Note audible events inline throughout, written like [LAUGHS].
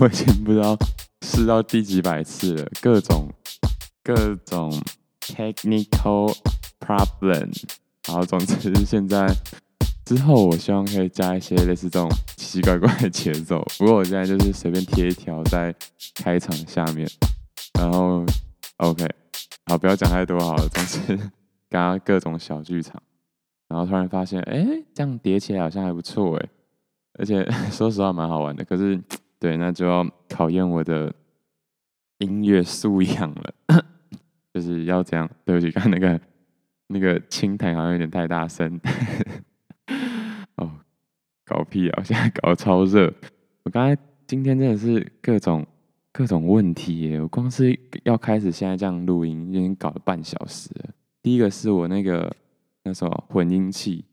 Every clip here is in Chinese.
我已经不知道试到第几百次了，各种各种 technical problem。然后总之现在之后，我希望可以加一些类似这种奇奇怪怪的节奏。不过我现在就是随便贴一条在开场下面，然后 OK，好，不要讲太多好了。总之，刚刚各种小剧场，然后突然发现，哎，这样叠起来好像还不错哎。而且 [LAUGHS] 说实话蛮好玩的，可是对，那就要考验我的音乐素养了，[COUGHS] 就是要这样。对不起，看那个那个清弹好像有点太大声。哦，搞屁啊！我现在搞超热。我刚才今天真的是各种各种问题耶！我光是要开始现在这样录音，已经搞了半小时了。第一个是我那个那什么混音器，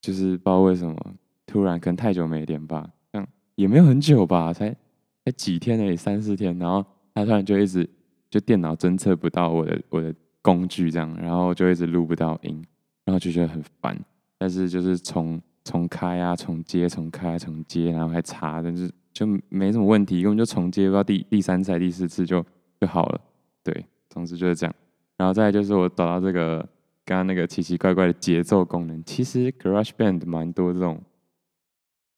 就是不知道为什么。突然可能太久没连吧，也没有很久吧，才才几天而已，三四天，然后他突然就一直就电脑侦测不到我的我的工具这样，然后就一直录不到音，然后就觉得很烦。但是就是重重开啊，重接，重开，重接，然后还插，但是就没什么问题，根本就重接不到第第三次还、第四次就就好了。对，总之就是这样。然后再就是我找到这个刚刚那个奇奇怪怪的节奏功能，其实 GarageBand 蛮多这种。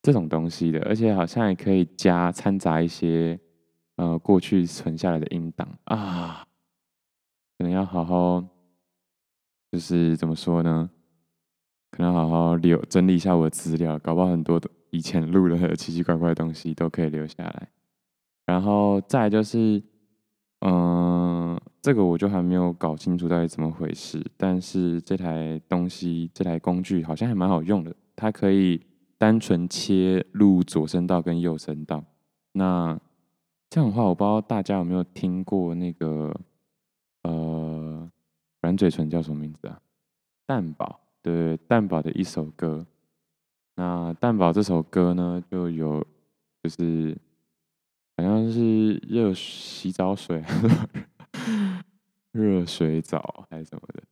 这种东西的，而且好像也可以加掺杂一些呃过去存下来的音档啊，可能要好好就是怎么说呢？可能好好留整理一下我的资料，搞不好很多以前录的 [LAUGHS] 奇奇怪怪的东西都可以留下来。然后再就是，嗯、呃，这个我就还没有搞清楚到底怎么回事，但是这台东西这台工具好像还蛮好用的，它可以。单纯切入左声道跟右声道，那这样的话，我不知道大家有没有听过那个呃软嘴唇叫什么名字啊？蛋宝，对，蛋宝的一首歌。那蛋宝这首歌呢，就有就是好像是热洗澡水，[LAUGHS] 热水澡还是什么的，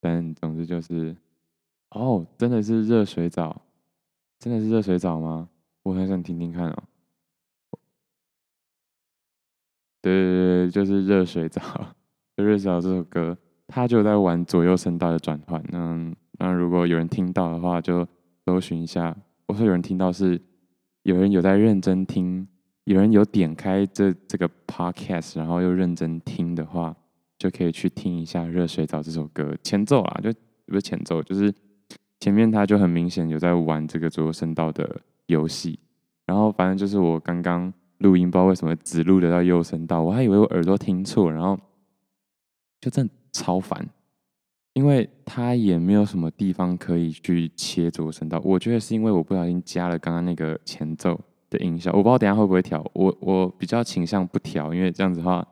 但总之就是哦，真的是热水澡。真的是热水澡吗？我很想听听看哦。对对对，就是热水澡。[LAUGHS] 热水澡这首歌，他就在玩左右声道的转换。那那如果有人听到的话，就搜寻一下。我说有人听到是有人有在认真听，有人有点开这这个 podcast，然后又认真听的话，就可以去听一下《热水澡》这首歌前奏啊，就不是前奏，就是。前面他就很明显有在玩这个左右声道的游戏，然后反正就是我刚刚录音，不知道为什么只录得到右声道，我还以为我耳朵听错，然后就真的超烦，因为他也没有什么地方可以去切左右声道。我觉得是因为我不小心加了刚刚那个前奏的音效，我不知道等下会不会调，我我比较倾向不调，因为这样子的话，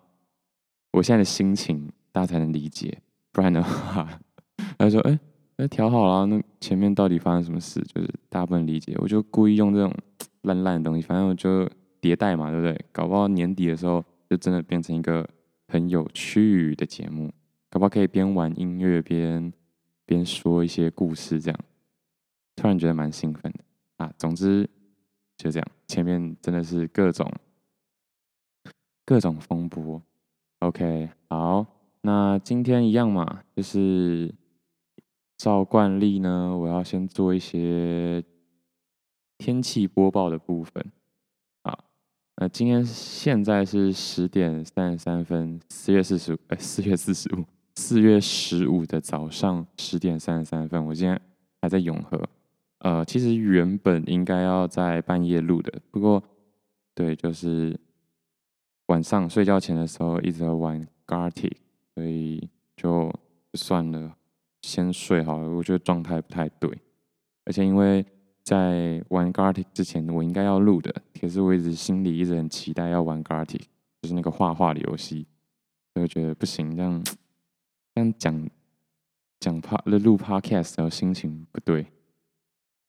我现在的心情大家才能理解，不然的话，[LAUGHS] 他说哎。那调好了，那前面到底发生什么事？就是大家不能理解，我就故意用这种烂烂的东西，反正我就迭代嘛，对不对？搞不好年底的时候就真的变成一个很有趣的节目，搞不好可以边玩音乐边边说一些故事，这样突然觉得蛮兴奋的啊！总之就这样，前面真的是各种各种风波。OK，好，那今天一样嘛，就是。照惯例呢，我要先做一些天气播报的部分。啊，那今天现在是十点三十三分，四月四十五，哎，四月四十五，四月十五的早上十点三十三分。我今天还在永和，呃，其实原本应该要在半夜录的，不过，对，就是晚上睡觉前的时候一直在玩 Gartic，所以就算了。先睡好了，我觉得状态不太对，而且因为在玩 Gartic 之前，我应该要录的，可是我一直心里一直很期待要玩 Gartic，就是那个画画的游戏，所以觉得不行，这样这样讲讲 Pod 录 Podcast 然后心情不对，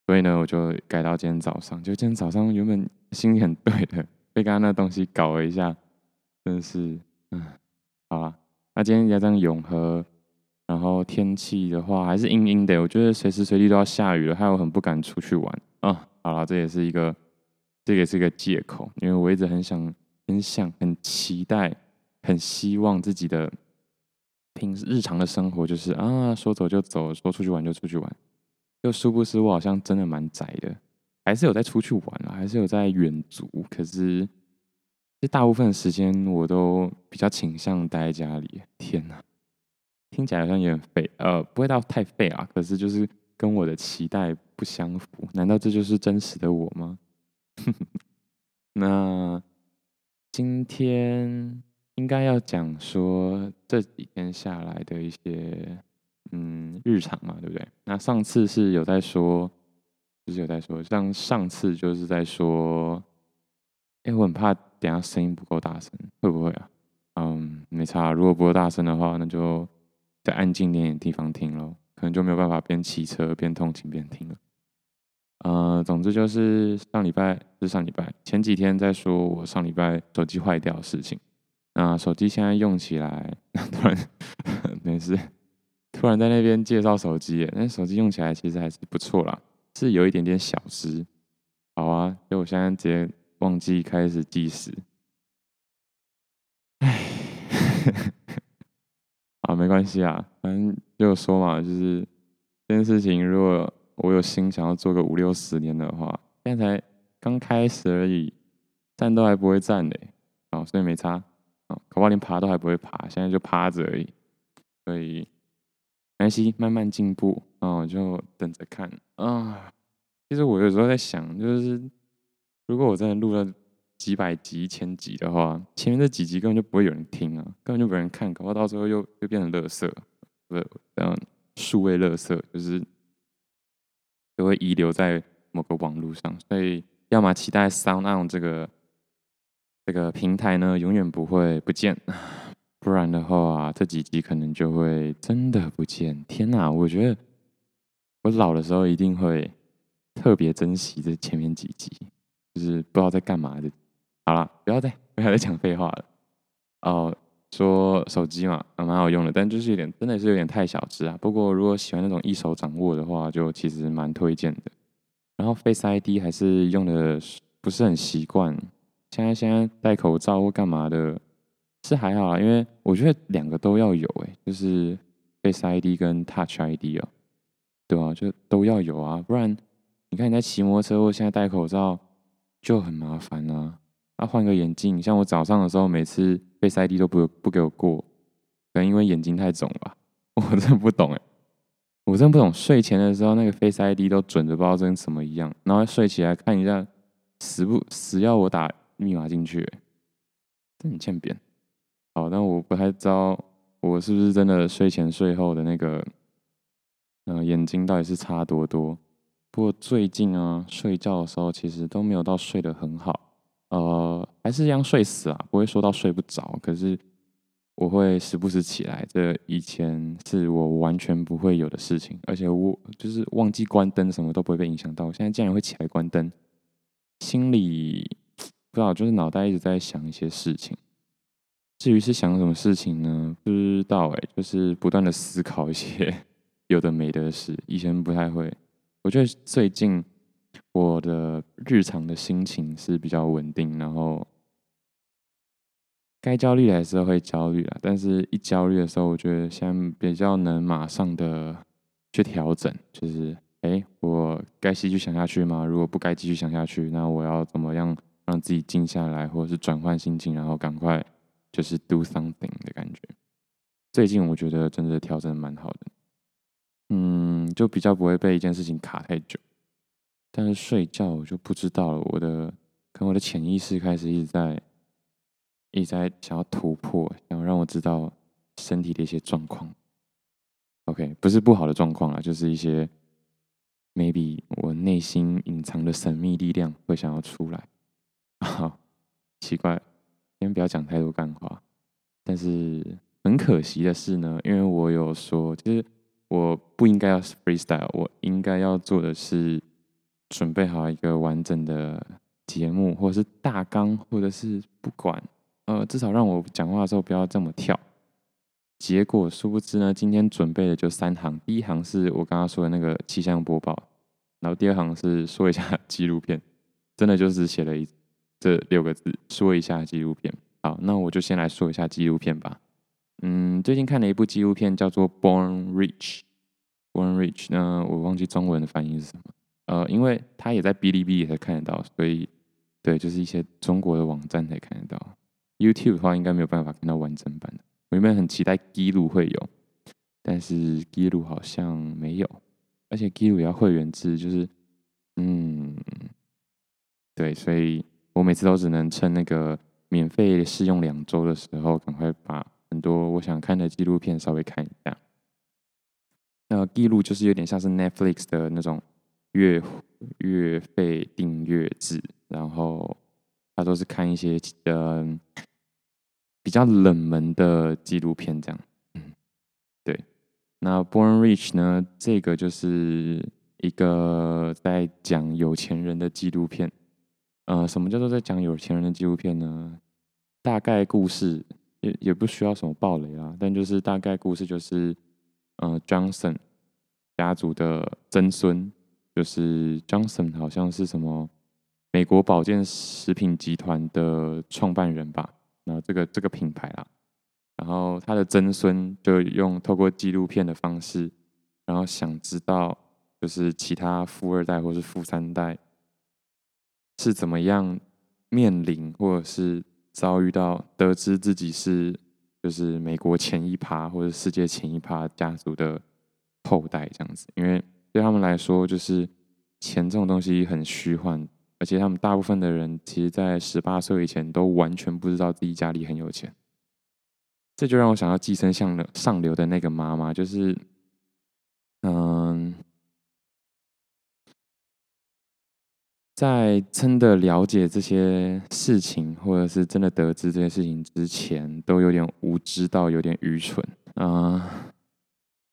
所以呢，我就改到今天早上，就今天早上原本心情很对的，被刚刚那东西搞了一下，真的是，嗯，好了，那今天也这样永和。然后天气的话还是阴阴的，我觉得随时随地都要下雨了，害我很不敢出去玩啊。好了，这也是一个这也是一个借口，因为我一直很想、很想、很期待、很希望自己的平日常的生活就是啊，说走就走，说出去玩就出去玩。就殊不知我好像真的蛮宅的，还是有在出去玩啊，还是有在远足。可是这大部分时间我都比较倾向待在家里。天哪，听起来好像有点废，呃，不会到太废啊。可是就是跟我的期待不相符。难道这就是真实的我吗？[LAUGHS] 那今天应该要讲说这几天下来的一些。嗯，日常嘛，对不对？那上次是有在说，就是有在说，像上次就是在说，哎，我很怕等下声音不够大声，会不会啊？嗯，没差，如果不够大声的话，那就在安静点的地方听咯，可能就没有办法边骑车边通勤边听了。呃，总之就是上礼拜，是上礼拜前几天在说我上礼拜手机坏掉的事情，那手机现在用起来，突然 [LAUGHS] 没事。突然在那边介绍手机，那手机用起来其实还是不错啦，是有一点点小失。好啊，所以我现在直接忘记开始计时。唉，[LAUGHS] 啊，没关系啊，反正就说嘛，就是这件事情，如果我有心想要做个五六十年的话，现在才刚开始而已，站都还不会站嘞，哦，所以没差，哦，恐怕连爬都还不会爬，现在就趴着而已，所以。没关系，慢慢进步，啊就等着看啊。其实我有时候在想，就是如果我真的录了几百集、一千集的话，前面这几集根本就不会有人听啊，根本就没人看，搞不到时候又又变成垃圾，不，这样数位垃圾，就是就会遗留在某个网络上。所以，要么期待 SoundOn 这个这个平台呢，永远不会不见。[LAUGHS] 不然的话，这几集可能就会真的不见。天哪，我觉得我老的时候一定会特别珍惜这前面几集，就是不知道在干嘛的。好了，不要再 [LAUGHS] 不要再讲废话了。哦，说手机嘛，蛮好用的，但就是有点真的是有点太小只啊。不过如果喜欢那种一手掌握的话，就其实蛮推荐的。然后 Face ID 还是用的不是很习惯，现在现在戴口罩或干嘛的。是还好啊，因为我觉得两个都要有诶，就是 Face ID 跟 Touch ID 哦，对啊，就都要有啊，不然你看你在骑摩托车或现在戴口罩就很麻烦啊。啊，换个眼镜，像我早上的时候，每次 Face ID 都不不给我过，可能因为眼睛太肿吧，[LAUGHS] 我真的不懂哎，我真不懂。睡前的时候那个 Face ID 都准的不知道跟什么一样，然后睡起来看一下，死不死要我打密码进去，真很欠扁。好，但我不太知道我是不是真的睡前睡后的那个，呃，眼睛到底是差多多。不过最近啊，睡觉的时候其实都没有到睡得很好，呃，还是一样睡死啊，不会说到睡不着。可是我会时不时起来，这以前是我完全不会有的事情，而且我就是忘记关灯，什么都不会被影响到。我现在竟然会起来关灯，心里不知道，就是脑袋一直在想一些事情。至于是想什么事情呢？不知道哎，就是不断的思考一些 [LAUGHS] 有的没的事。以前不太会，我觉得最近我的日常的心情是比较稳定，然后该焦虑的还是会焦虑啦。但是一焦虑的时候，我觉得现在比较能马上的去调整，就是哎，我该继续想下去吗？如果不该继续想下去，那我要怎么样让自己静下来，或者是转换心情，然后赶快。就是 do something 的感觉。最近我觉得真的调整的蛮好的，嗯，就比较不会被一件事情卡太久。但是睡觉我就不知道了，我的可能我的潜意识开始一直在一直在想要突破，想要让我知道身体的一些状况。OK，不是不好的状况啊，就是一些 maybe 我内心隐藏的神秘力量会想要出来。好，奇怪。先不要讲太多干话，但是很可惜的是呢，因为我有说，其实我不应该要 freestyle，我应该要做的是准备好一个完整的节目，或者是大纲，或者是不管，呃，至少让我讲话的时候不要这么跳。结果殊不知呢，今天准备的就三行，第一行是我刚刚说的那个气象播报，然后第二行是说一下纪录片，真的就是写了一这六个字，说一下纪录片。好，那我就先来说一下纪录片吧。嗯，最近看了一部纪录片，叫做《Born Rich》。Born Rich 呢，我忘记中文的翻译是什么。呃，因为它也在哔哩哔哩才看得到，所以对，就是一些中国的网站才看得到。YouTube 的话，应该没有办法看到完整版的。我原本很期待纪录会有，但是纪录好像没有，而且纪录也要会员制，就是嗯，对，所以我每次都只能趁那个免费试用两周的时候，赶快把很多我想看的纪录片稍微看一下。那纪录就是有点像是 Netflix 的那种月月费订阅制，然后他都是看一些呃。比较冷门的纪录片，这样，对。那《Born Rich》呢？这个就是一个在讲有钱人的纪录片。呃，什么叫做在讲有钱人的纪录片呢？大概故事也也不需要什么暴雷啦，但就是大概故事就是，呃，Johnson 家族的曾孙，就是 Johnson 好像是什么美国保健食品集团的创办人吧。然后这个这个品牌啊，然后他的曾孙就用透过纪录片的方式，然后想知道就是其他富二代或是富三代是怎么样面临或者是遭遇到得知自己是就是美国前一趴或者世界前一趴家族的后代这样子，因为对他们来说就是钱这种东西很虚幻。而且他们大部分的人，其实，在十八岁以前都完全不知道自己家里很有钱。这就让我想到《寄生上流》上流的那个妈妈，就是，嗯，在真的了解这些事情，或者是真的得知这些事情之前，都有点无知到有点愚蠢啊。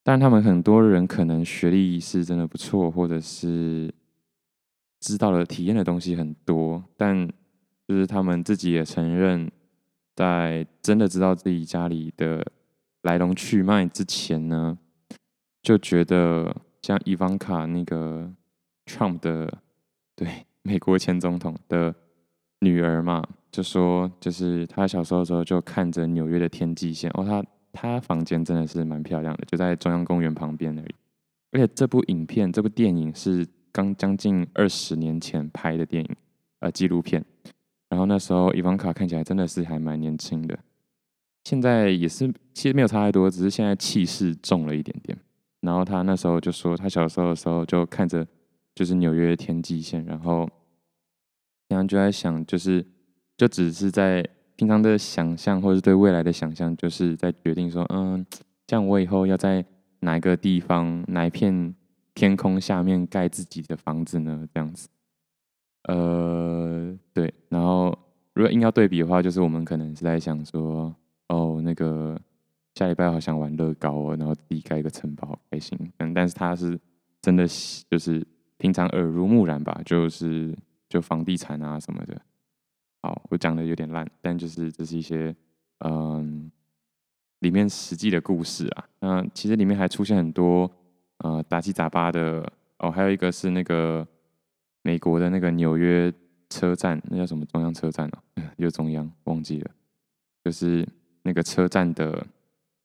但他们很多人可能学历是真的不错，或者是。知道了、体验的东西很多，但就是他们自己也承认，在真的知道自己家里的来龙去脉之前呢，就觉得像伊凡卡那个 Trump 的，对，美国前总统的女儿嘛，就说就是他小时候的时候就看着纽约的天际线，哦，他他房间真的是蛮漂亮的，就在中央公园旁边而已。而且这部影片、这部电影是。刚将近二十年前拍的电影，呃，纪录片。然后那时候伊凡卡看起来真的是还蛮年轻的，现在也是其实没有差太多，只是现在气势重了一点点。然后他那时候就说，他小时候的时候就看着就是纽约天际线，然后然后就在想，就是就只是在平常的想象或者是对未来的想象，就是在决定说，嗯，[TSK] 这样我以后要在哪一个地方哪一片。天空下面盖自己的房子呢？这样子，呃，对。然后，如果硬要对比的话，就是我们可能是在想说，哦，那个下礼拜好想玩乐高哦，然后自己盖一个城堡，好开心。嗯，但是他是真的，就是平常耳濡目染吧，就是就房地产啊什么的。好，我讲的有点烂，但就是这是一些嗯里面实际的故事啊。那其实里面还出现很多。呃，杂七杂八的哦，还有一个是那个美国的那个纽约车站，那叫什么中央车站啊？[LAUGHS] 又中央忘记了，就是那个车站的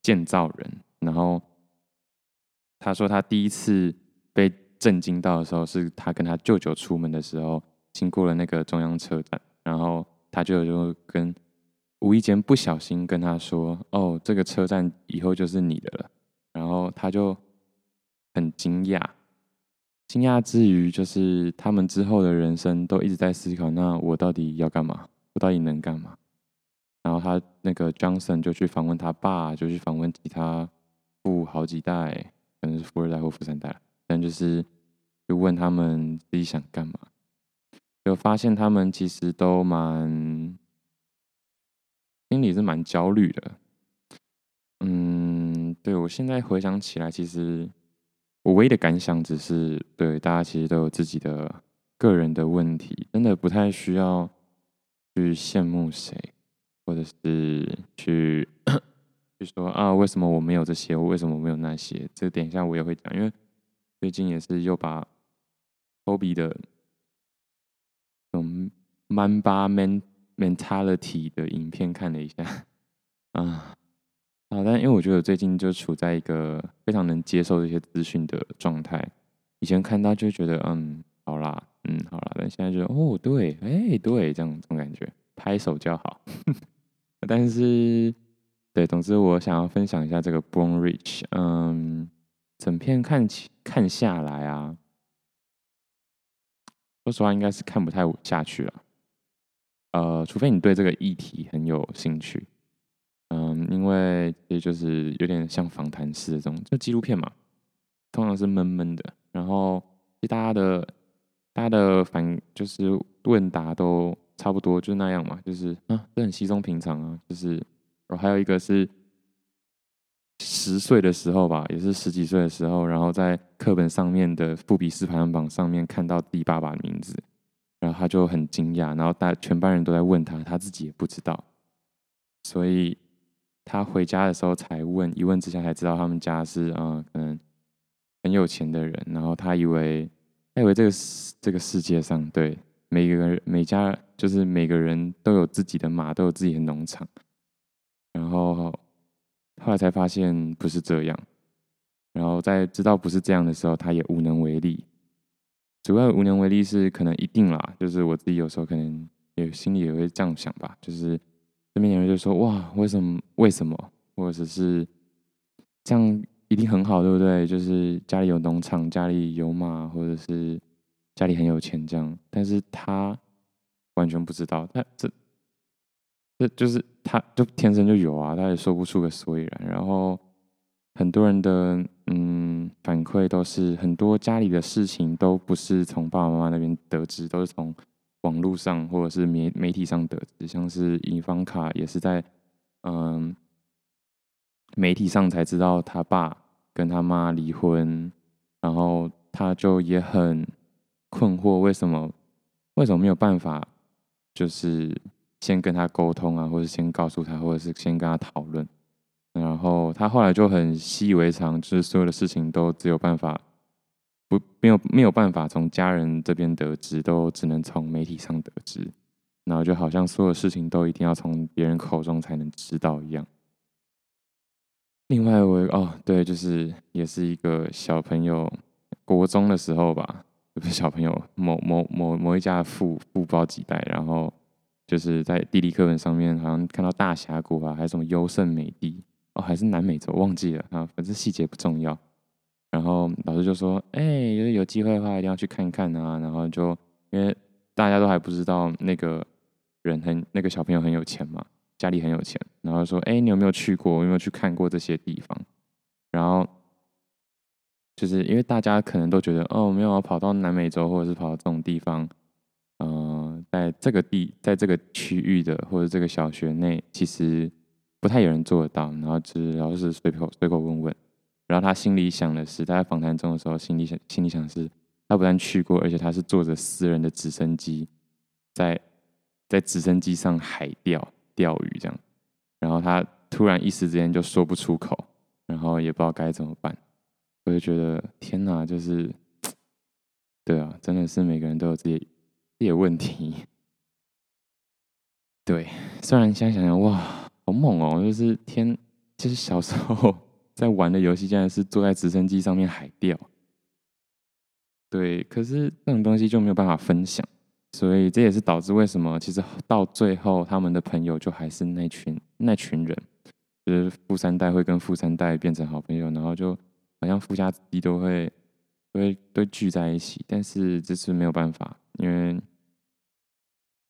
建造人。然后他说他第一次被震惊到的时候，是他跟他舅舅出门的时候，经过了那个中央车站，然后他就就跟无意间不小心跟他说：“哦，这个车站以后就是你的了。”然后他就。很惊讶，惊讶之余，就是他们之后的人生都一直在思考：那我到底要干嘛？我到底能干嘛？然后他那个 Johnson 就去访问他爸，就去访问其他富好几代，可能是富二代或富三代，但就是就问他们自己想干嘛，有发现他们其实都蛮心里是蛮焦虑的。嗯，对，我现在回想起来，其实。我唯一的感想只是，对大家其实都有自己的个人的问题，真的不太需要去羡慕谁，或者是去去说啊，为什么我没有这些，我为什么没有那些？这个点一下我也会讲，因为最近也是又把 Kobe 的种 Mamba mentality 的影片看了一下，啊，好，但因为我觉得我最近就处在一个非常能接受这些资讯的状态。以前看到就觉得，嗯，好啦，嗯，好啦，但现在就，哦，对，哎、对，这样这种感觉，拍手叫好。[LAUGHS] 但是，对，总之我想要分享一下这个 Born Rich，嗯，整片看起看下来啊，说实话应该是看不太下去了，呃，除非你对这个议题很有兴趣，嗯，因为也就是有点像访谈式的这种，就纪录片嘛，通常是闷闷的。然后，其实大家的大家的反就是问答都差不多，就那样嘛，就是啊，这很稀松平常啊。就是，然后还有一个是十岁的时候吧，也是十几岁的时候，然后在课本上面的富比斯排行榜上面看到自己爸爸的名字，然后他就很惊讶，然后大全班人都在问他，他自己也不知道，所以他回家的时候才问，一问之下才知道他们家是啊、可能。很有钱的人，然后他以为，他以为这个这个世界上，对每个人每家就是每个人都有自己的马，都有自己的农场，然后后来才发现不是这样，然后在知道不是这样的时候，他也无能为力。主要无能为力是可能一定啦，就是我自己有时候可能也心里也会这样想吧，就是身边有人就说哇，为什么为什么，或者是这样。一定很好，对不对？就是家里有农场，家里有马，或者是家里很有钱这样。但是他完全不知道，他这这就是他就天生就有啊，他也说不出个所以然。然后很多人的嗯反馈都是，很多家里的事情都不是从爸爸妈妈那边得知，都是从网络上或者是媒媒体上得知。像是伊凡卡也是在嗯媒体上才知道他爸。跟他妈离婚，然后他就也很困惑，为什么为什么没有办法，就是先跟他沟通啊，或者先告诉他，或者是先跟他讨论。然后他后来就很习以为常，就是所有的事情都只有办法不没有没有办法从家人这边得知，都只能从媒体上得知。然后就好像所有事情都一定要从别人口中才能知道一样。另外我哦，对，就是也是一个小朋友，国中的时候吧，不是小朋友，某某某某一家的富富包几代，然后就是在地理课本上面好像看到大峡谷啊，还是什么优胜美地哦，还是南美洲，忘记了啊，反正细节不重要。然后老师就说，哎，有有机会的话一定要去看看啊。然后就因为大家都还不知道那个人很那个小朋友很有钱嘛。家里很有钱，然后说：“哎，你有没有去过？有没有去看过这些地方？”然后就是因为大家可能都觉得，哦，没有跑到南美洲，或者是跑到这种地方，呃，在这个地，在这个区域的或者这个小学内，其实不太有人做得到。然后只要是随口随口问问，然后他心里想的是，他在访谈中的时候，心里想心里想的是，他不但去过，而且他是坐着私人的直升机，在在直升机上海钓。钓鱼这样，然后他突然一时之间就说不出口，然后也不知道该怎么办。我就觉得天哪，就是，[TSK] 对啊，真的是每个人都有自己自己的问题。对，虽然现在想想，哇，好猛哦！就是天，就是小时候 [LAUGHS] 在玩的游戏，竟然是坐在直升机上面海钓。对，可是这种东西就没有办法分享。所以这也是导致为什么其实到最后他们的朋友就还是那群那群人，就是富三代会跟富三代变成好朋友，然后就好像富家子弟都会都会都聚在一起，但是这是没有办法，因为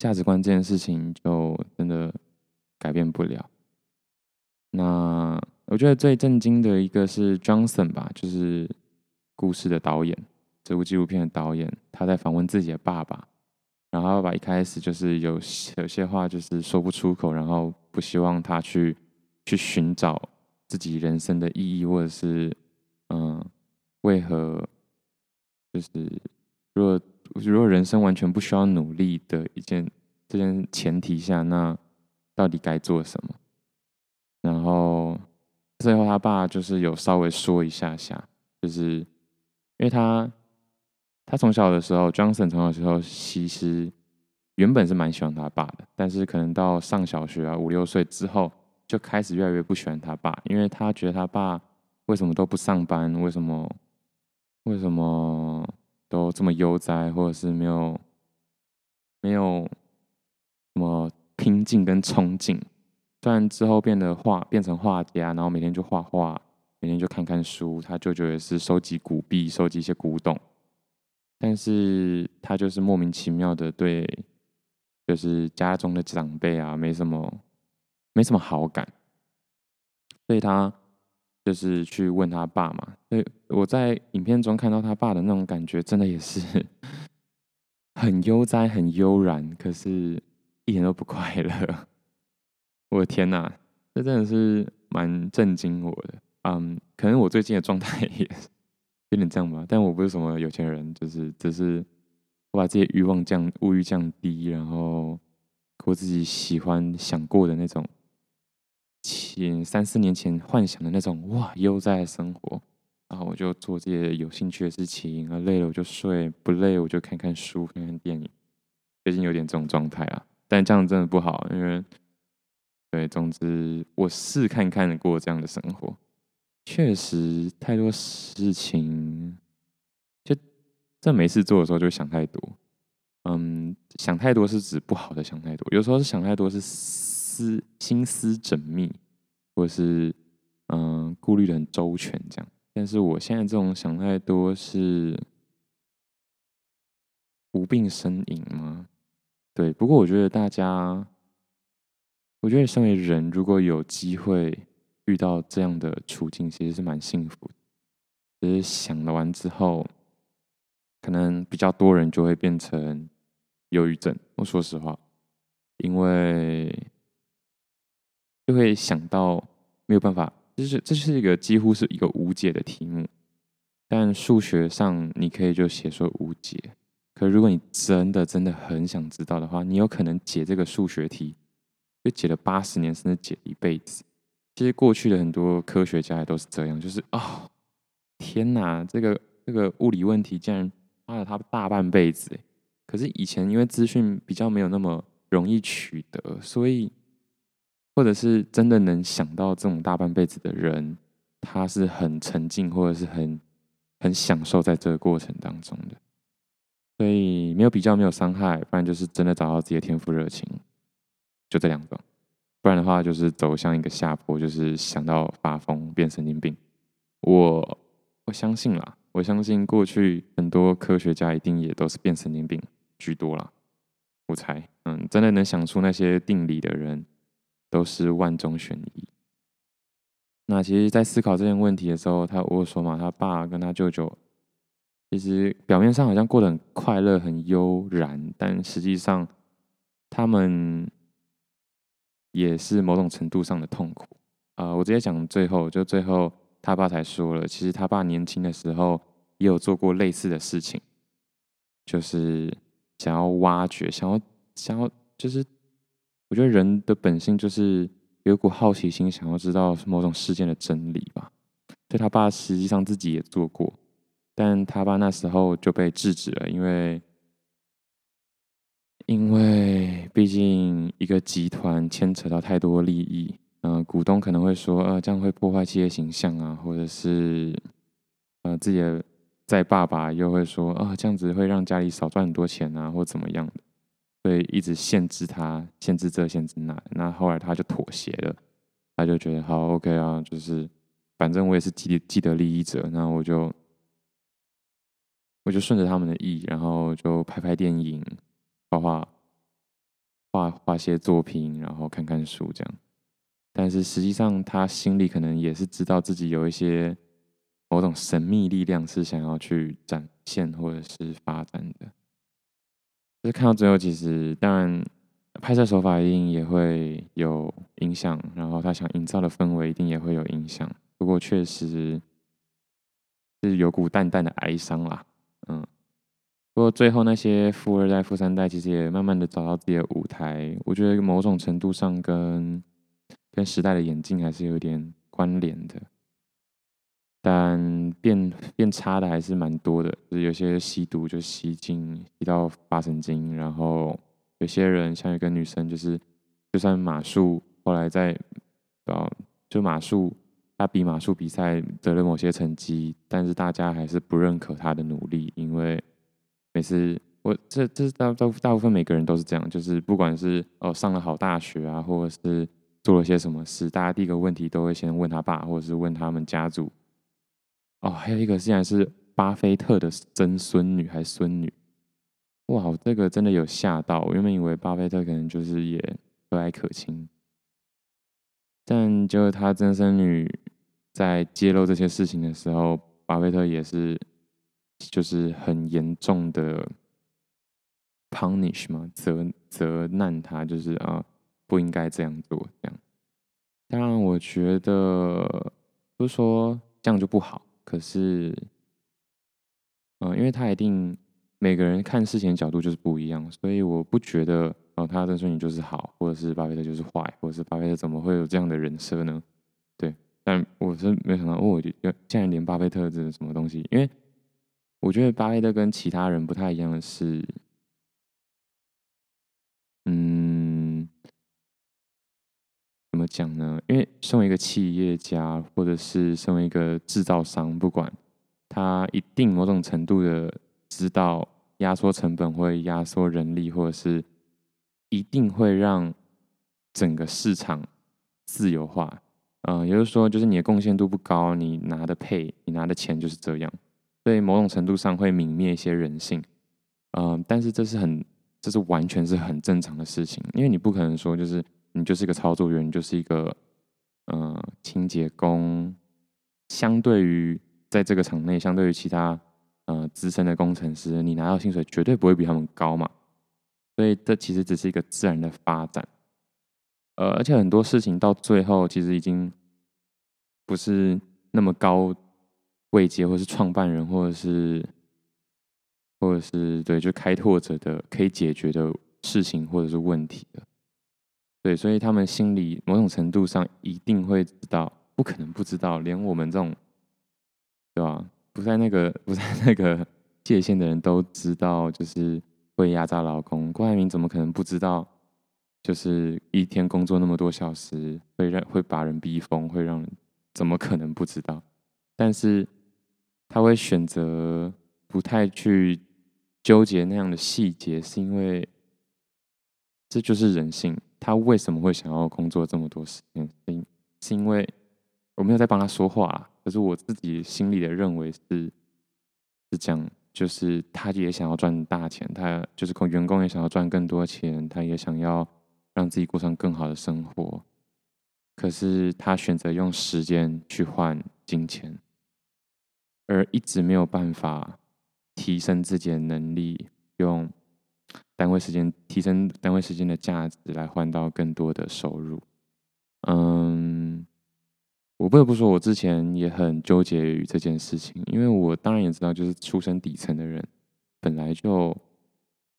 价值观这件事情就真的改变不了。那我觉得最震惊的一个是 Johnson 吧，就是故事的导演，这部纪录片的导演，他在访问自己的爸爸。然后爸爸一开始就是有有些话就是说不出口，然后不希望他去去寻找自己人生的意义，或者是嗯，为何就是若如果人生完全不需要努力的一件这件前提下，那到底该做什么？然后最后他爸就是有稍微说一下下，就是因为他。他从小的时候，Johnson 从小的时候其实原本是蛮喜欢他爸的，但是可能到上小学啊五六岁之后，就开始越来越不喜欢他爸，因为他觉得他爸为什么都不上班，为什么为什么都这么悠哉，或者是没有没有什么拼劲跟冲劲。虽然之后变得画变成画家，然后每天就画画，每天就看看书，他舅舅也是收集古币，收集一些古董。但是他就是莫名其妙的对，就是家中的长辈啊，没什么，没什么好感，所以他就是去问他爸嘛。所以我在影片中看到他爸的那种感觉，真的也是很悠哉、很悠然，可是一点都不快乐。[LAUGHS] 我的天哪，这真的是蛮震惊我的。嗯，可能我最近的状态也。有点这样吧，但我不是什么有钱人，就是只是我把这些欲望降物欲降低，然后过自己喜欢想过的那种前三四年前幻想的那种哇悠哉的生活，然后我就做这些有兴趣的事情，啊累了我就睡，不累我就看看书看看电影，最近有点这种状态啊，但这样真的不好，因为对，总之我试看看过这样的生活。确实太多事情，就在没事做的时候就想太多。嗯，想太多是指不好的想太多，有时候是想太多是思心思缜密，或是嗯顾虑的很周全这样。但是我现在这种想太多是无病呻吟吗？对，不过我觉得大家，我觉得身为人如果有机会。遇到这样的处境，其实是蛮幸福的。只是想了完之后，可能比较多人就会变成忧郁症。我说实话，因为就会想到没有办法，就是这是一个几乎是一个无解的题目。但数学上你可以就写说无解，可如果你真的真的很想知道的话，你有可能解这个数学题，就解了八十年，甚至解一辈子。其实过去的很多科学家也都是这样，就是哦，天哪，这个这个物理问题竟然花了他大半辈子。可是以前因为资讯比较没有那么容易取得，所以或者是真的能想到这种大半辈子的人，他是很沉浸或者是很很享受在这个过程当中的。所以没有比较，没有伤害，不然就是真的找到自己的天赋热情，就这两种。不然的话，就是走向一个下坡，就是想到发疯变神经病。我我相信啦，我相信过去很多科学家一定也都是变神经病居多啦。我猜，嗯，真的能想出那些定理的人，都是万中选一。那其实，在思考这件问题的时候，他我说嘛，他爸跟他舅舅，其实表面上好像过得很快乐、很悠然，但实际上他们。也是某种程度上的痛苦啊、我直接讲最后，就最后他爸才说了，其实他爸年轻的时候也有做过类似的事情，就是想要挖掘，想要想要，就是我觉得人的本性就是有一股好奇心，想要知道某种事件的真理吧。对他爸实际上自己也做过，但他爸那时候就被制止了，因为。因为毕竟一个集团牵扯到太多利益，嗯、股东可能会说，呃，这样会破坏企业形象啊，或者是，呃，自己的在爸爸又会说，啊、呃，这样子会让家里少赚很多钱啊，或怎么样的，所以一直限制他，限制这，限制那，那后来他就妥协了，他就觉得好，OK 啊，就是反正我也是既既得利益者，那我就我就顺着他们的意，然后就拍拍电影。画画，画画些作品，然后看看书这样。但是实际上，他心里可能也是知道自己有一些某种神秘力量是想要去展现或者是发展的。就是看到最后，其实当然拍摄手法一定也会有影响，然后他想营造的氛围一定也会有影响。不过确实是有股淡淡的哀伤啦，嗯。不过最后那些富二代、富三代其实也慢慢的找到自己的舞台，我觉得某种程度上跟跟时代的演进还是有点关联的，但变差的还是蛮多的，就是有些吸毒就吸进吸到发神经，然后有些人像一个女生，就是就算马术后来在，啊，就马术她比马术比赛得了某些成绩，但是大家还是不认可她的努力，因为每次我这这大大大部分每个人都是这样，就是不管是哦上了好大学啊，或者是做了些什么事，大家第一个问题都会先问他爸，或者是问他们家族。哦，还有一个竟然是巴菲特的曾孙女还是孙女。哇，这个真的有吓到我，原本以为巴菲特可能就是也和蔼可亲，但就是他曾孙女在揭露这些事情的时候，巴菲特也是就是很严重的 punish 嘛，责责难他，就是啊不应该这样做这样。当然，我觉得不是说这样就不好，可是，嗯，因为他一定。每个人看事情的角度就是不一样，所以我不觉得哦，他的孙女就是好，或者是巴菲特就是坏，或者是巴菲特怎么会有这样的人设呢？对，但我是没想到哦，竟然连巴菲特这是什么东西？因为我觉得巴菲特跟其他人不太一样的是，嗯，讲呢？因为身为一个企业家，或者是身为一个制造商，不管他一定某种程度的。知道压缩成本会压缩人力，或者是一定会让整个市场自由化。嗯、也就是说，就是你的贡献度不高，你拿的配，你拿的钱就是这样。所以某种程度上会泯灭一些人性。嗯、但是这是很，这是完全是很正常的事情，因为你不可能说就是你就是一个操作员，你就是一个、呃、清洁工，相对于在这个场内，相对于其他。呃，资深的工程师，你拿到薪水绝对不会比他们高嘛，所以这其实只是一个自然的发展。呃，而且很多事情到最后其实已经不是那么高位阶，或是创办人，或者是或者是对，就开拓者的可以解决的事情或者是问题了。对，所以他们心里某种程度上一定会知道，不可能不知道，连我们这种，对吧？不在那个不在那个界限的人都知道，就是会压榨劳工。郭台铭怎么可能不知道？就是一天工作那么多小时，会让会把人逼疯，会让人怎么可能不知道？但是他会选择不太去纠结那样的细节，是因为这就是人性。他为什么会想要工作这么多时间？是因为我没有在帮他说话。可是我自己心里的认为是是这样，就是他也想要赚大钱，他就是员工也想要赚更多钱，他也想要让自己过上更好的生活。可是他选择用时间去换金钱，而一直没有办法提升自己的能力，用单位时间提升单位时间的价值来换到更多的收入。嗯。我不得不说，我之前也很纠结于这件事情，因为我当然也知道，就是出身底层的人，本来就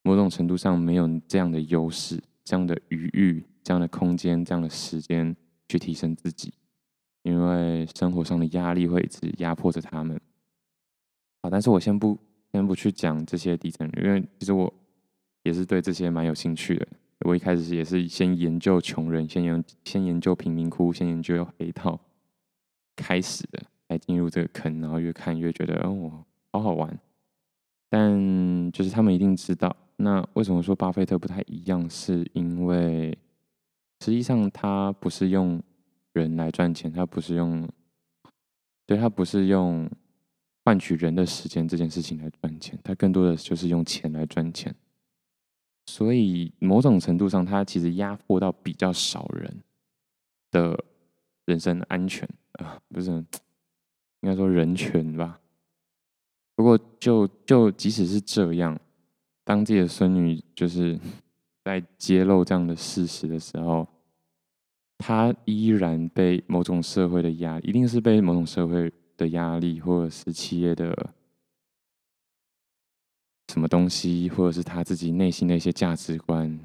某种程度上没有这样的优势、这样的余裕、这样的空间、这样的时间去提升自己，因为生活上的压力会一直压迫着他们。好，但是我先不先不去讲这些底层，因为其实我也是对这些蛮有兴趣的。我一开始也是先研究穷人，先研先研究贫民窟，先研究黑道。开始的，来进入这个坑，然后越看越觉得哦，好好玩。但就是他们一定知道，那为什么说巴菲特不太一样？是因为实际上他不是用人来赚钱，他不是用，对，他不是用换取人的时间这件事情来赚钱，他更多的就是用钱来赚钱。所以某种程度上，他其实压迫到比较少人的人身安全。啊，不是，应该说人权吧。不过就就即使是这样，当自己的孙女就是 [LAUGHS] 在揭露这样的事实的时候，她依然被某种社会的压力，一定是被某种社会的压力，或者是企业的什么东西，或者是他自己内心的一些价值观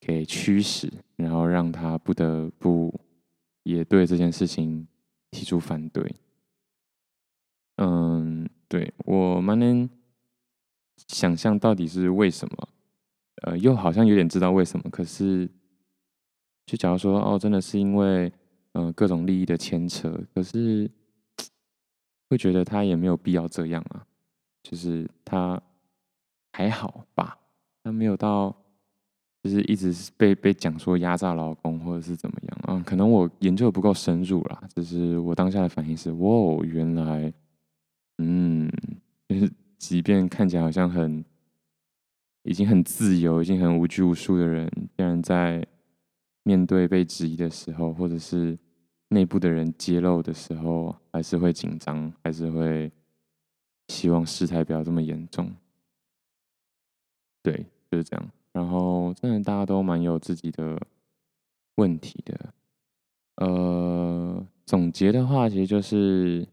给驱使，然后让他不得不。也对这件事情提出反对。嗯，对，我蛮能想象到底是为什么。呃，又好像有点知道为什么，可是，就假如说哦，真的是因为呃各种利益的牵扯，可是会觉得他也没有必要这样啊，就是他还好吧，他没有到就是一直被被讲说压榨劳工或者是怎么样啊，可能我研究的不够深入啦，只是我当下的反应是，哇，原来，嗯，就 [LAUGHS] 是即便看起来好像很。已经很自由，已经很无拘无束的人，竟然在面对被质疑的时候，或者是内部的人揭露的时候，还是会紧张，还是会希望事态不要这么严重。对，就是这样。然后，真的大家都蛮有自己的问题的。呃，总结的话，其实就是，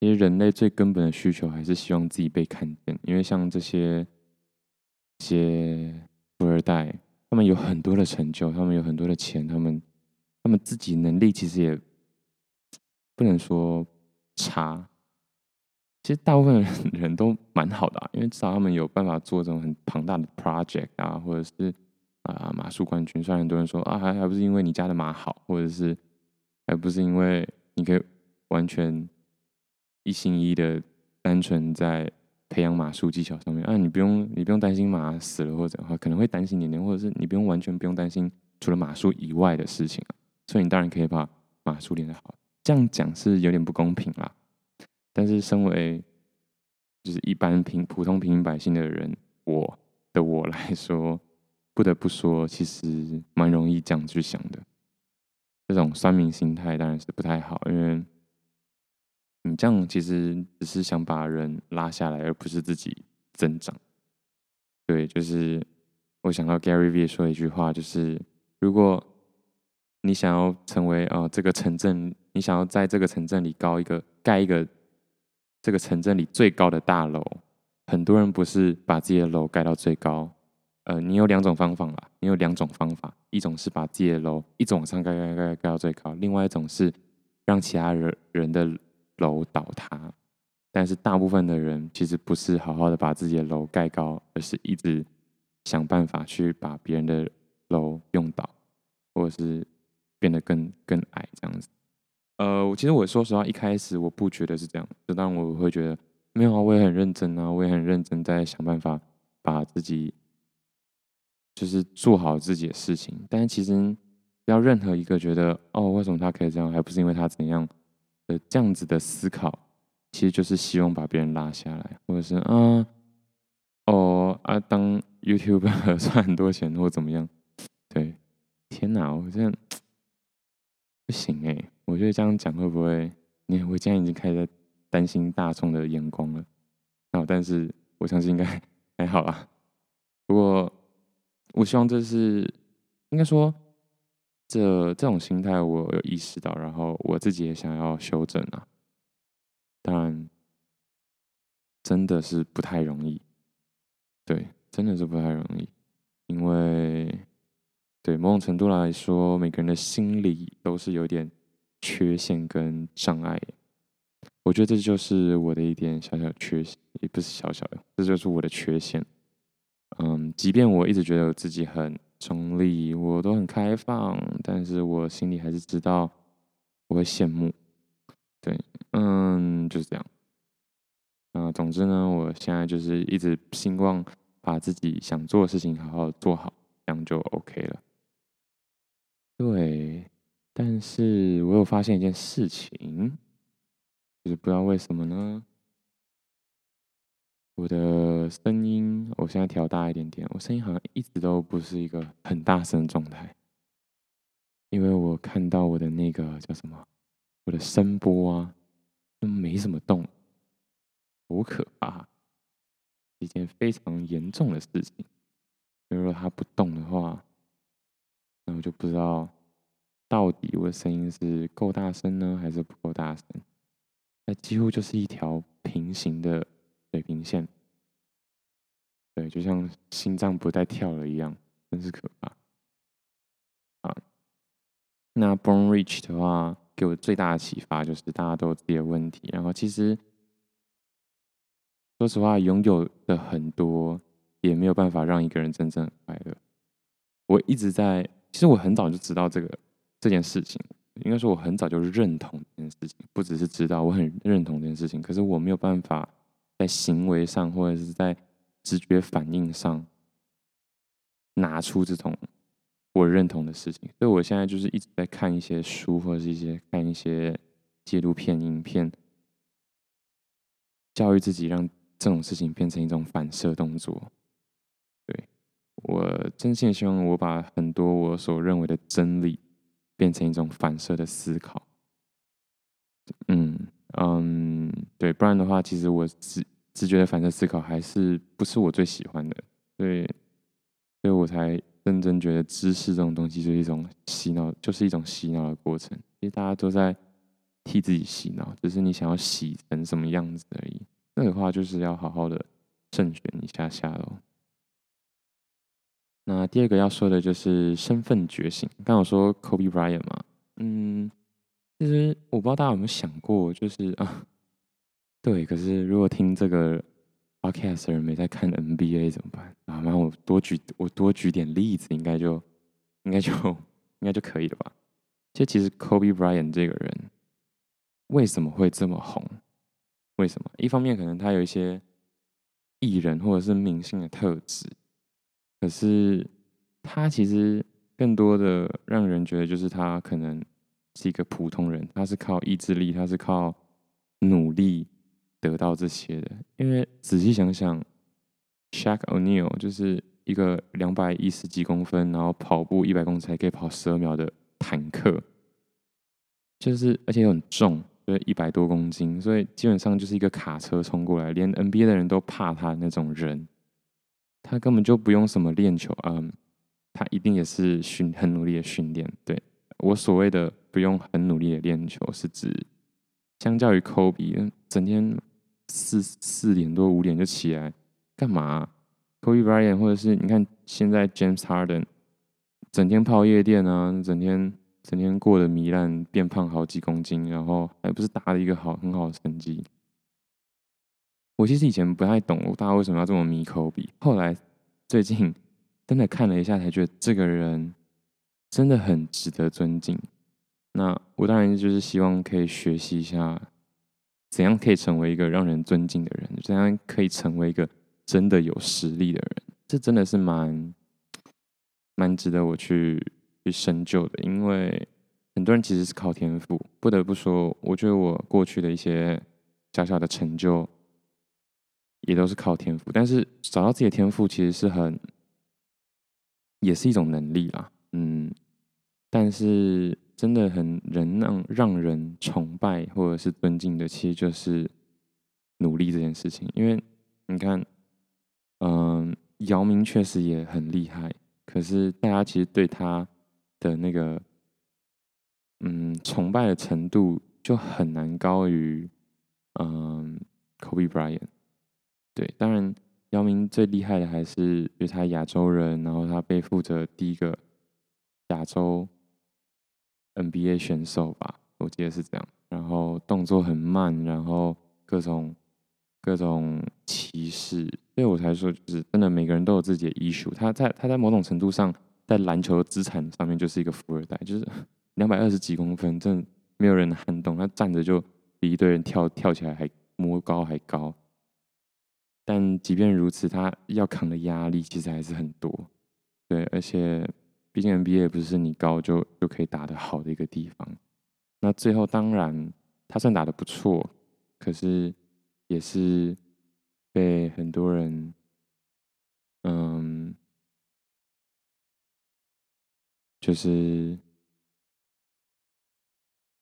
其实人类最根本的需求还是希望自己被看见，因为像这些。些富二代，他们有很多的成就，他们有很多的钱，他们他们自己能力其实也不能说差。其实大部分 [LAUGHS] 人都蛮好的啊，因为至少他们有办法做这种很庞大的 project 啊，或者是啊马术冠军。虽然很多人说啊，还还不是因为你家的马好，或者是还不是因为你可以完全一心一意的单纯在。培养马术技巧上面啊，你不用你不用担心马死了或者可能会担心一点点，或者是你不用完全不用担心除了马术以外的事情啊，所以你当然可以把马术练得好。这样讲是有点不公平啦，但是身为就是一般平普通平民百姓的人，我的我来说，不得不说，其实蛮容易这样去想的。这种酸民心态当然是不太好，因为。你这样其实只是想把人拉下来，而不是自己增长。对，就是我想到 Gary Vee 说一句话，就是如果你想要成为啊、呃、这个城镇，你想要在这个城镇里高一个盖一个这个城镇里最高的大楼，很多人不是把自己的楼盖到最高，呃，你有两种方法啦，你有两种方法，一种是把自己的楼一直往上盖盖盖盖盖到最高，另外一种是让其他人人的。楼倒塌，但是大部分的人其实不是好好的把自己的楼盖高，而是一直想办法去把别人的楼用倒，或者是变得更更矮这样子。呃，我其实我说实话，一开始我不觉得是这样，就当我会觉得没有啊，我也很认真啊，我也很认真在想办法把自己就是做好自己的事情。但是其实要任何一个觉得哦，为什么他可以这样，还不是因为他怎样？的这样子的思考，其实就是希望把别人拉下来，或者是啊，哦啊，当 YouTube [LAUGHS] 赚很多钱或怎么样？对，天哪，我这样 [TSK] 不行哎！我觉得这样讲会不会？你我现在已经开始在担心大众的眼光了。啊，但是我相信应该 [LAUGHS] 还好啦。不过我希望这是应该说。这这种心态我有意识到，然后我自己也想要修正啊。当然，真的是不太容易，对，真的是不太容易，因为对某种程度来说，每个人的心理都是有点缺陷跟障碍。我觉得这就是我的一点小小缺陷，也不是小小的，这就是我的缺陷。嗯，即便我一直觉得我自己很。中立，我都很开放，但是我心里还是知道我会羡慕。对，嗯，就是这样。啊，总之呢，我现在就是一直希望把自己想做的事情好好做好，这样就 OK 了。对，但是我有发现一件事情，就是不知道为什么呢？我的声音，我现在调大一点点。我声音好像一直都不是一个很大声的状态，因为我看到我的那个叫什么，我的声波啊，都没什么动，好可怕，一件非常严重的事情。如果它不动的话，那我就不知道到底我的声音是够大声呢，还是不够大声。那几乎就是一条平行的。水平线，对，就像心脏不再跳了一样，真是可怕。啊，那 Born Rich 的话，给我最大的启发就是大家都有自己的问题，然后其实说实话，拥有的很多，也没有办法让一个人真正快乐。我一直在，其实我很早就知道这个这件事情，应该说我很早就认同这件事情，不只是知道，我很认同这件事情。可是我没有办法在行为上或者是在直觉反应上拿出这种我认同的事情，所以我现在就是一直在看一些书或者是一些看一些纪录片、影片，教育自己让这种事情变成一种反射动作。对，我真心希望我把很多我所认为的真理变成一种反射的思考。嗯嗯，对，不然的话，其实我直直觉的反射思考还是不是我最喜欢的。对，所以我才。认真觉得知识这种东西就是一种洗脑，就是一种洗脑的过程。其实大家都在替自己洗脑，只是你想要洗成什么样子而已。那个话就是要好好的慎选一下下喽。那第二个要说的就是身份觉醒。刚好说 Kobe Bryant 嘛，嗯，其实我不知道大家有没有想过，就是啊，对，可是如果听这个。Podcast 的人没在看 NBA 怎么办？啊，那我多举我多举点例子，应该就应该就应该就可以了吧？其实，其实 Kobe Bryant 这个人为什么会这么红？为什么？一方面可能他有一些艺人或者是明星的特质，可是他其实更多的让人觉得就是他可能是一个普通人，他是靠意志力，他是靠努力。得到这些的，因为仔细想想，Shaq O'Neal 就是一个两百一十几公分，然后跑步一百公尺才可以跑十二秒的坦克，就是而且又很重，就是一百多公斤，所以基本上就是一个卡车冲过来，连 NBA 的人都怕他那种人，他根本就不用什么练球啊、嗯，他一定也是训很努力的训练。对，我所谓的不用很努力的练球，是指相较于 Kobe 整天。四四点多五点就起来干嘛？Kobe Bryant 或者是你看现在 James Harden，整天泡夜店啊，整天整天过得糜烂，变胖好几公斤，然后还不是打了一个好很好的成绩。我其实以前不太懂大家为什么要这么迷 Kobe，后来最近真的看了一下，才觉得这个人真的很值得尊敬。那我当然就是希望可以学习一下。怎样可以成为一个让人尊敬的人？怎样可以成为一个真的有实力的人？这真的是蛮蛮值得我去去深究的。因为很多人其实是靠天赋。不得不说，我觉得我过去的一些小小的成就也都是靠天赋。但是找到自己的天赋，其实是很也是一种能力啦。嗯，但是。真的很人让让人崇拜或者是尊敬的，其实就是努力这件事情。因为你看，嗯、姚明确实也很厉害，可是大家其实对他的那个嗯崇拜的程度就很难高于嗯 Kobe Bryant。对，当然姚明最厉害的还是就是他亚洲人，然后他背负着第一个亚洲。NBA 选手吧，我记得是这样。然后动作很慢，然后各种各种歧视，所以我才说，就是真的每个人都有自己的 issue。他在他在某种程度上，在篮球资产上面就是一个富二代，就是 [LAUGHS] 两百二十几公分，真的没有人撼动。他站着就比一堆人跳跳起来还摸高还高。但即便如此，他要扛的压力其实还是很多。对，而且。毕竟 NBA 也不是你高就就可以打得好的一个地方。那最后当然他算打得不错，可是也是被很多人，嗯，就是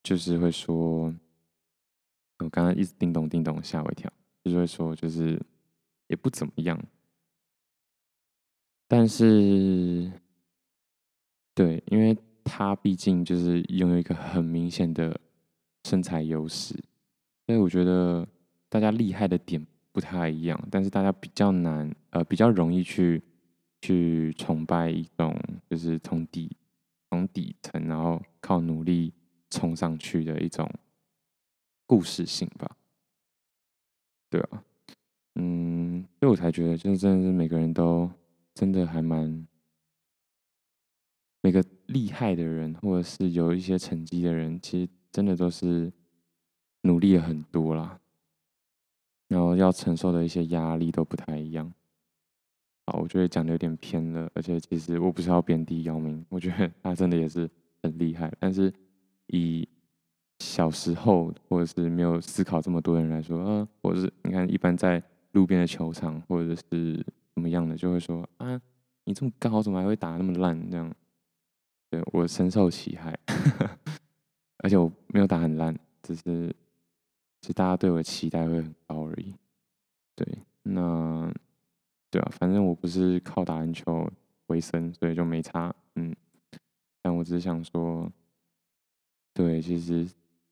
就是会说，我刚刚一直叮咚叮咚吓我一跳，就是会说就是也不怎么样，但是。对，因为他毕竟就是拥有一个很明显的身材优势，所以我觉得大家厉害的点不太一样，但是大家比较难，呃，比较容易去去崇拜一种就是从底从底层，然后靠努力冲上去的一种故事性吧。对啊，嗯，所以我才觉得，就是真的是每个人都真的还蛮，每个厉害的人，或者是有一些成绩的人，其实真的都是努力了很多啦，然后要承受的一些压力都不太一样。好，我觉得讲的有点偏了，而且其实我不是要贬低姚明，我觉得他真的也是很厉害，但是以小时候或者是没有思考这么多人来说，嗯，或是你看一般在。路边的球场，或者是怎么样的，就会说啊，你这么高，怎么还会打那么烂？这样，对，我深受其害，[LAUGHS] 而且我没有打很烂，只是，是大家对我的期待会很高而已。对，那，对啊，反正我不是靠打篮球为生，所以就没差。嗯，但我只是想说，对，其实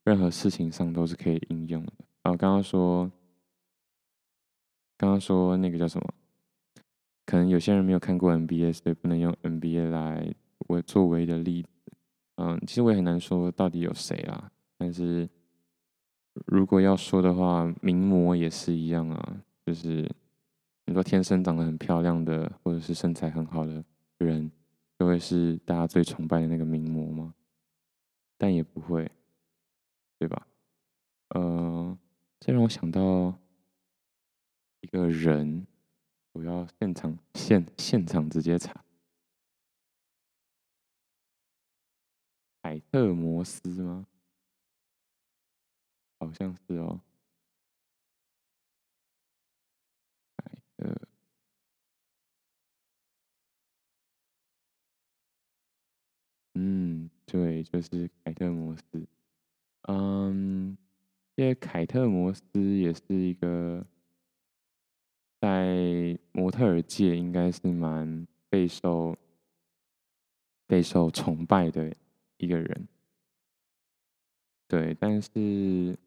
任何事情上都是可以应用的。啊，刚刚说。刚刚说那个叫什么？可能有些人没有看过 NBA，所以不能用 NBA 来为作为的例子。嗯，其实我也很难说到底有谁啦。但是如果要说的话，名模也是一样啊。就是你说天生长得很漂亮的，或者是身材很好的人，就会是大家最崇拜的那个名模吗？但也不会，对吧？呃，这让我想到。一个人，我要现场现现场直接查，凯特摩斯吗？好像是哦。嗯，对，就是凯特摩斯。嗯，因为凯特摩斯也是一个。在模特界应该是蛮备受备受崇拜的一个人，对。但是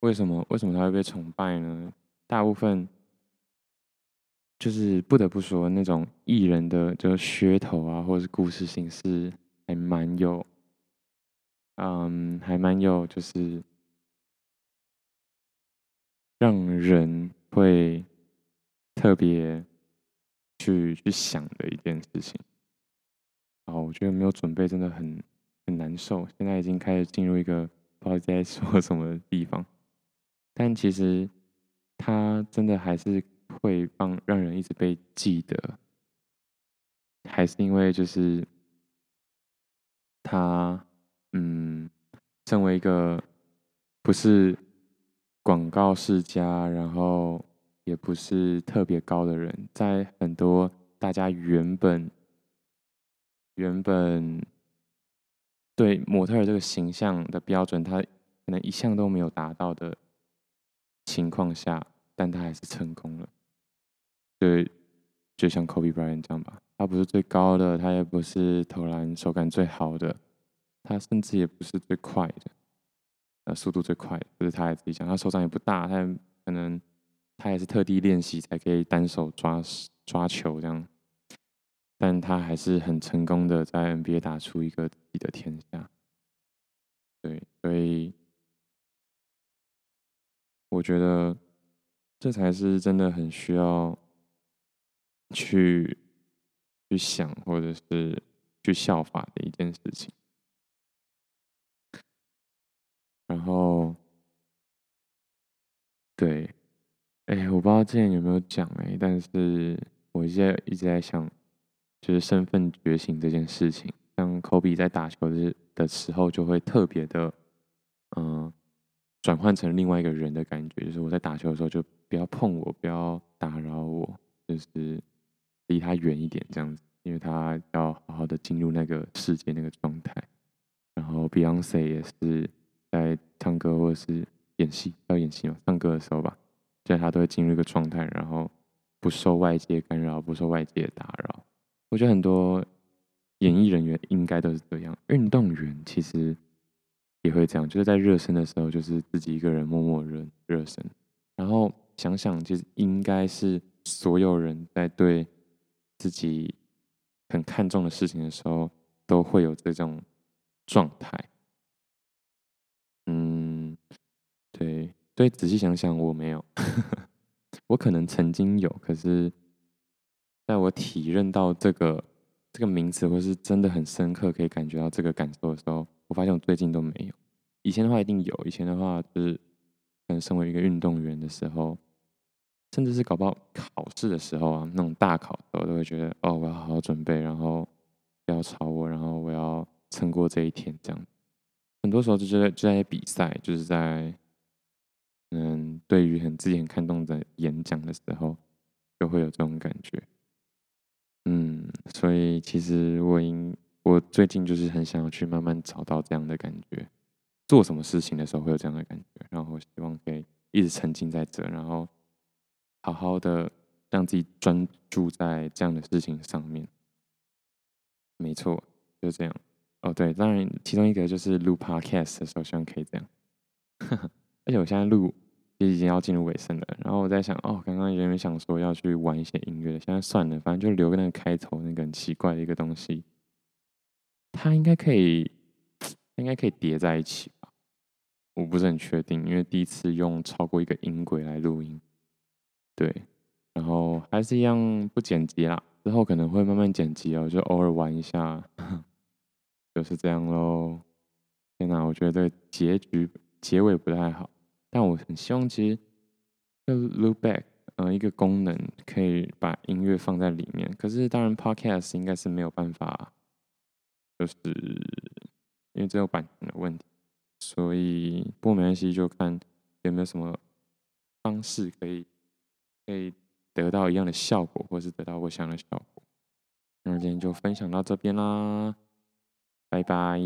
为什么为什么他会被崇拜呢？大部分就是不得不说，那种艺人的就噱头啊，或者是故事性是还蛮有，嗯，还蛮有，就是让人。会特别去去想的一件事情，然后我觉得没有准备真的很很难受。现在已经开始进入一个不知道在说什么的地方，但其实他真的还是会帮让人一直被记得，还是因为就是他嗯，身为一个不是。广告世家，然后也不是特别高的人，在很多大家原本原本对模特这个形象的标准，他可能一向都没有达到的情况下，但他还是成功了。对，就像 Kobe Bryant 这样吧，他不是最高的，他也不是投篮手感最好的，他甚至也不是最快的。速度最快，就是他自己讲，他手掌也不大，他可能他也是特地练习才可以单手抓抓球这样，但他还是很成功的在 NBA 打出一个自己的天下。对，所以我觉得这才是真的很需要去去想或者是去效法的一件事情。然后，对，哎，我不知道之前有没有讲哎，但是我现在一直在想，就是身份觉醒这件事情。像科比在打球的的时候，就会特别的，嗯，转换成另外一个人的感觉，就是我在打球的时候，就不要碰我，不要打扰我，就是离他远一点这样子，因为他要好好的进入那个世界那个状态。然后 Beyonce 也是。在唱歌或者是演戏，要演戏嘛？唱歌的时候吧，就他都会进入一个状态，然后不受外界干扰，不受外界打扰。我觉得很多演艺人员应该都是这样，运动员其实也会这样，就是在热身的时候，就是自己一个人默默热热身。然后想想，其实应该是所有人在对自己很看重的事情的时候，都会有这种状态。嗯，对，所以仔细想想，我没有，[LAUGHS] 我可能曾经有，可是在我体认到这个这个名词，或是真的很深刻，可以感觉到这个感受的时候，我发现我最近都没有。以前的话一定有，以前的话就是可能身为一个运动员的时候，甚至是搞不好考试的时候啊，那种大考的时候，都会觉得哦，我要好好准备，然后不要吵我，然后我要撑过这一天，这样。很多时候就在就在比赛，就是在，对于很自己很看重的演讲的时候，就会有这种感觉。嗯，所以其实我应我最近就是很想要去慢慢找到这样的感觉，做什么事情的时候会有这样的感觉，然后希望可以一直沉浸在这，然后好好的让自己专注在这样的事情上面。没错，就这样。哦，对，当然，其中一个就是录 podcast 的时候，希望可以这样。[LAUGHS] 而且我现在录也已经要进入尾声了，然后我在想，哦，刚刚原本想说要去玩一些音乐的，现在算了，反正就留个那个开头那个很奇怪的一个东西，它应该可以，[TSK] 应该可以叠在一起吧？我不是很确定，因为第一次用超过一个音轨来录音，对，然后还是一样不剪辑啦，之后可能会慢慢剪辑哦，就偶尔玩一下。[LAUGHS] 就是这样喽。天哪，我觉得结局结尾不太好，但我很希望其实要 loop back，呃，一个功能可以把音乐放在里面。可是当然，podcast 应该是没有办法，就是因为这有版权的问题，所以不没关系，就看有没有什么方式可以可以得到一样的效果，或是得到我想的效果。那今天就分享到这边啦。拜拜。